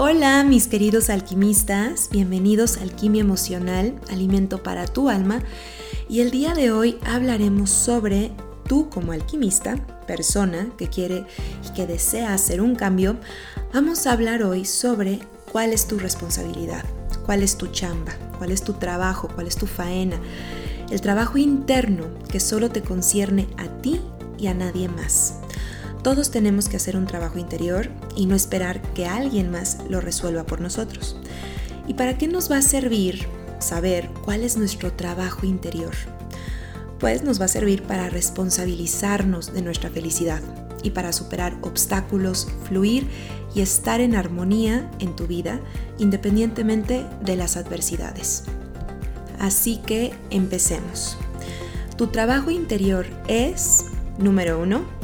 Hola mis queridos alquimistas, bienvenidos a Alquimia Emocional, alimento para tu alma. Y el día de hoy hablaremos sobre tú como alquimista, persona que quiere y que desea hacer un cambio. Vamos a hablar hoy sobre cuál es tu responsabilidad, cuál es tu chamba, cuál es tu trabajo, cuál es tu faena. El trabajo interno que solo te concierne a ti y a nadie más. Todos tenemos que hacer un trabajo interior y no esperar que alguien más lo resuelva por nosotros. ¿Y para qué nos va a servir saber cuál es nuestro trabajo interior? Pues nos va a servir para responsabilizarnos de nuestra felicidad y para superar obstáculos, fluir y estar en armonía en tu vida independientemente de las adversidades. Así que empecemos. Tu trabajo interior es, número uno,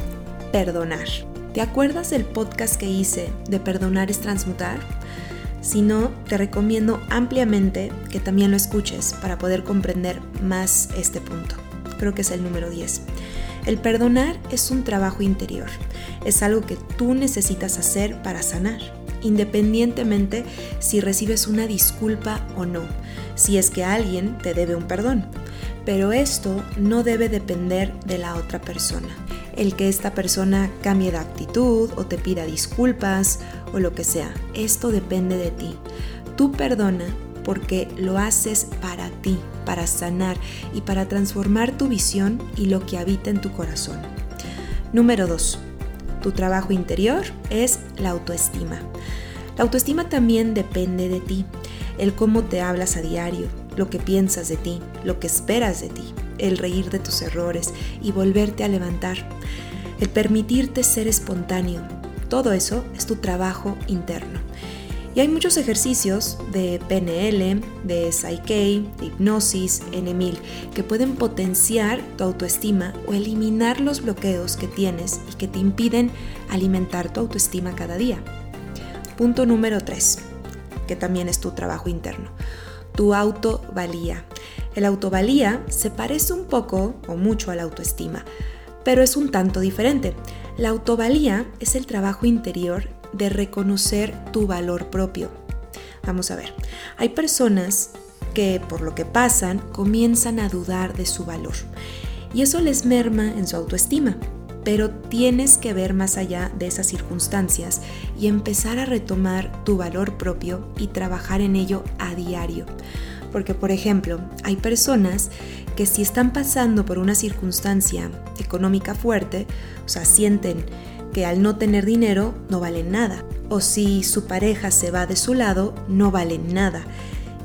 perdonar. ¿Te acuerdas del podcast que hice de perdonar es transmutar? Si no, te recomiendo ampliamente que también lo escuches para poder comprender más este punto. Creo que es el número 10. El perdonar es un trabajo interior, es algo que tú necesitas hacer para sanar, independientemente si recibes una disculpa o no, si es que alguien te debe un perdón. Pero esto no debe depender de la otra persona el que esta persona cambie de actitud o te pida disculpas o lo que sea. Esto depende de ti. Tú perdona porque lo haces para ti, para sanar y para transformar tu visión y lo que habita en tu corazón. Número 2. Tu trabajo interior es la autoestima. La autoestima también depende de ti, el cómo te hablas a diario, lo que piensas de ti, lo que esperas de ti el reír de tus errores y volverte a levantar, el permitirte ser espontáneo. Todo eso es tu trabajo interno. Y hay muchos ejercicios de PNL, de Psyche, de hipnosis, N1000, que pueden potenciar tu autoestima o eliminar los bloqueos que tienes y que te impiden alimentar tu autoestima cada día. Punto número 3, que también es tu trabajo interno, tu autovalía. El autovalía se parece un poco o mucho a la autoestima, pero es un tanto diferente. La autovalía es el trabajo interior de reconocer tu valor propio. Vamos a ver, hay personas que por lo que pasan comienzan a dudar de su valor y eso les merma en su autoestima. Pero tienes que ver más allá de esas circunstancias y empezar a retomar tu valor propio y trabajar en ello a diario. Porque, por ejemplo, hay personas que si están pasando por una circunstancia económica fuerte, o sea, sienten que al no tener dinero no valen nada. O si su pareja se va de su lado, no valen nada.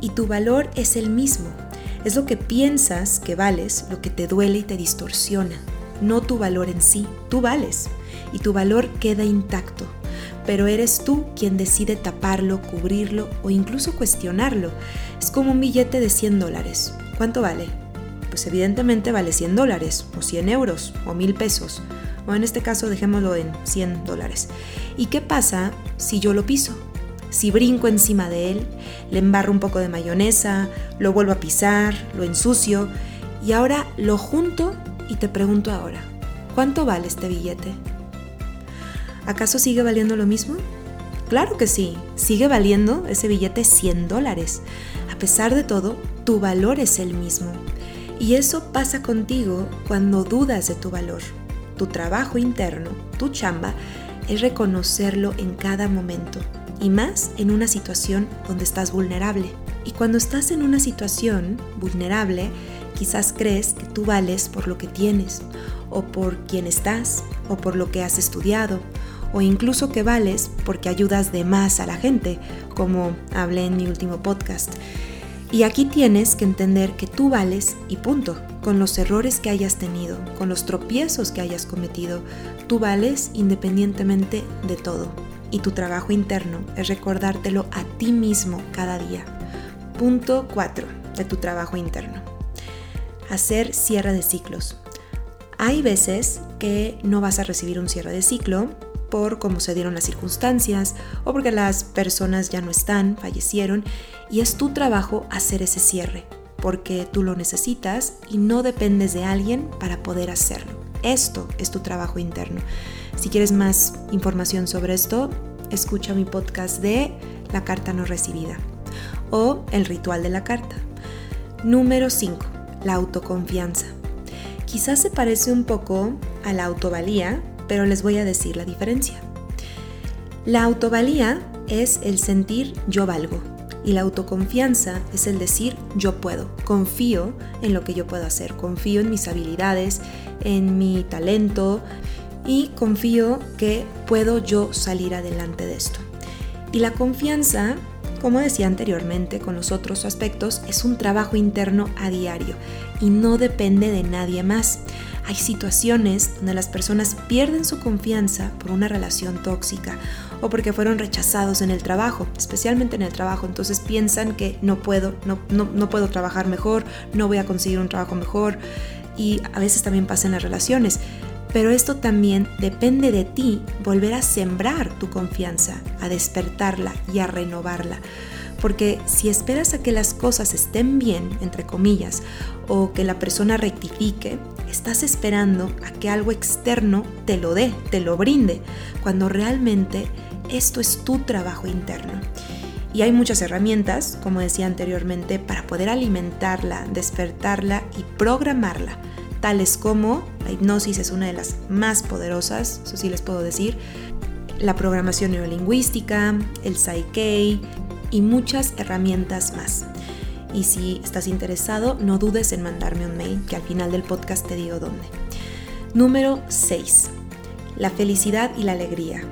Y tu valor es el mismo. Es lo que piensas que vales, lo que te duele y te distorsiona. No tu valor en sí, tú vales. Y tu valor queda intacto pero eres tú quien decide taparlo, cubrirlo o incluso cuestionarlo. Es como un billete de 100 dólares. ¿Cuánto vale? Pues evidentemente vale 100 dólares, o 100 euros, o 1000 pesos, o en este caso dejémoslo en 100 dólares. ¿Y qué pasa si yo lo piso? Si brinco encima de él, le embarro un poco de mayonesa, lo vuelvo a pisar, lo ensucio, y ahora lo junto y te pregunto ahora, ¿cuánto vale este billete? ¿acaso sigue valiendo lo mismo? Claro que sí, sigue valiendo ese billete 100 dólares. A pesar de todo, tu valor es el mismo. Y eso pasa contigo cuando dudas de tu valor. Tu trabajo interno, tu chamba, es reconocerlo en cada momento. Y más en una situación donde estás vulnerable. Y cuando estás en una situación vulnerable, quizás crees que tú vales por lo que tienes, o por quién estás, o por lo que has estudiado, o incluso que vales porque ayudas de más a la gente, como hablé en mi último podcast. Y aquí tienes que entender que tú vales y punto, con los errores que hayas tenido, con los tropiezos que hayas cometido, tú vales independientemente de todo. Y tu trabajo interno es recordártelo a ti mismo cada día. Punto 4 de tu trabajo interno. Hacer cierre de ciclos. Hay veces que no vas a recibir un cierre de ciclo por cómo se dieron las circunstancias o porque las personas ya no están, fallecieron, y es tu trabajo hacer ese cierre, porque tú lo necesitas y no dependes de alguien para poder hacerlo. Esto es tu trabajo interno. Si quieres más información sobre esto, escucha mi podcast de la carta no recibida o el ritual de la carta. Número 5. La autoconfianza. Quizás se parece un poco a la autovalía, pero les voy a decir la diferencia. La autovalía es el sentir yo valgo y la autoconfianza es el decir yo puedo, confío en lo que yo puedo hacer, confío en mis habilidades, en mi talento y confío que puedo yo salir adelante de esto. Y la confianza como decía anteriormente con los otros aspectos, es un trabajo interno a diario y no depende de nadie más. Hay situaciones donde las personas pierden su confianza por una relación tóxica o porque fueron rechazados en el trabajo, especialmente en el trabajo. Entonces piensan que no puedo, no, no puedo trabajar mejor, no voy a conseguir un trabajo mejor. Y a veces también pasa en las relaciones. Pero esto también depende de ti volver a sembrar tu confianza, a despertarla y a renovarla. Porque si esperas a que las cosas estén bien, entre comillas, o que la persona rectifique, estás esperando a que algo externo te lo dé, te lo brinde, cuando realmente esto es tu trabajo interno. Y hay muchas herramientas, como decía anteriormente, para poder alimentarla, despertarla y programarla tales como la hipnosis es una de las más poderosas, eso sí les puedo decir, la programación neurolingüística, el Psyche y muchas herramientas más. Y si estás interesado, no dudes en mandarme un mail, que al final del podcast te digo dónde. Número 6. La felicidad y la alegría.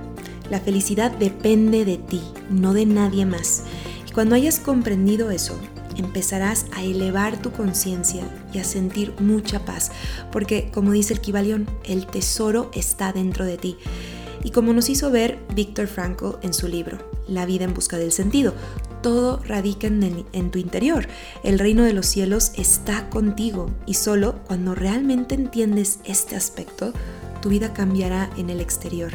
La felicidad depende de ti, no de nadie más. Y cuando hayas comprendido eso, empezarás a elevar tu conciencia y a sentir mucha paz, porque como dice el Kibalión, el tesoro está dentro de ti. Y como nos hizo ver Víctor Frankl en su libro, La vida en busca del sentido, todo radica en, en, tu interior. El reino de los cielos está contigo y solo cuando realmente entiendes este aspecto, tu vida cambiará en el exterior.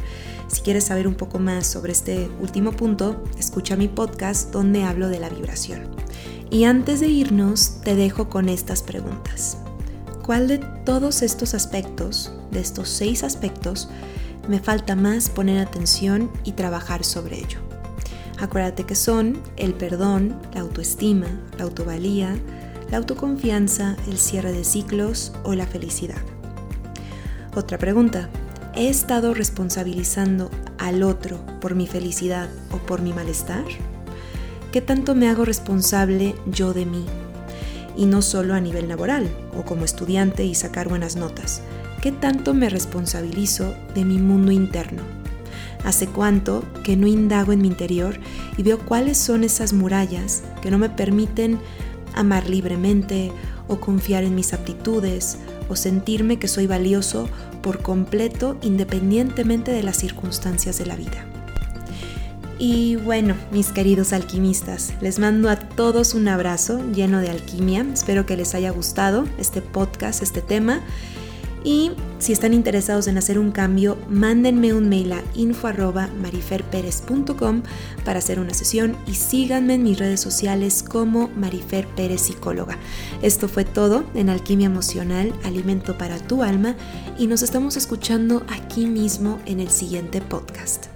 Si quieres saber un poco más sobre este último punto, escucha mi podcast donde hablo de la vibración. Y antes de irnos, te dejo con estas preguntas. ¿Cuál de todos estos aspectos, de estos seis aspectos, me falta más poner atención y trabajar sobre ello? Acuérdate que son el perdón, la autoestima, la autovalía, la autoconfianza, el cierre de ciclos o la felicidad. Otra pregunta. ¿He estado responsabilizando al otro por mi felicidad o por mi malestar? ¿Qué tanto me hago responsable yo de mí? Y no solo a nivel laboral o como estudiante y sacar buenas notas. ¿Qué tanto me responsabilizo de mi mundo interno? ¿Hace cuánto que no indago en mi interior y veo cuáles son esas murallas que no me permiten amar libremente o confiar en mis aptitudes o sentirme que soy valioso por completo independientemente de las circunstancias de la vida? Y bueno, mis queridos alquimistas, les mando a todos un abrazo lleno de alquimia. Espero que les haya gustado este podcast, este tema. Y si están interesados en hacer un cambio, mándenme un mail a info.mariferperez.com para hacer una sesión y síganme en mis redes sociales como Marifer Pérez Psicóloga. Esto fue todo en Alquimia Emocional, Alimento para tu Alma y nos estamos escuchando aquí mismo en el siguiente podcast.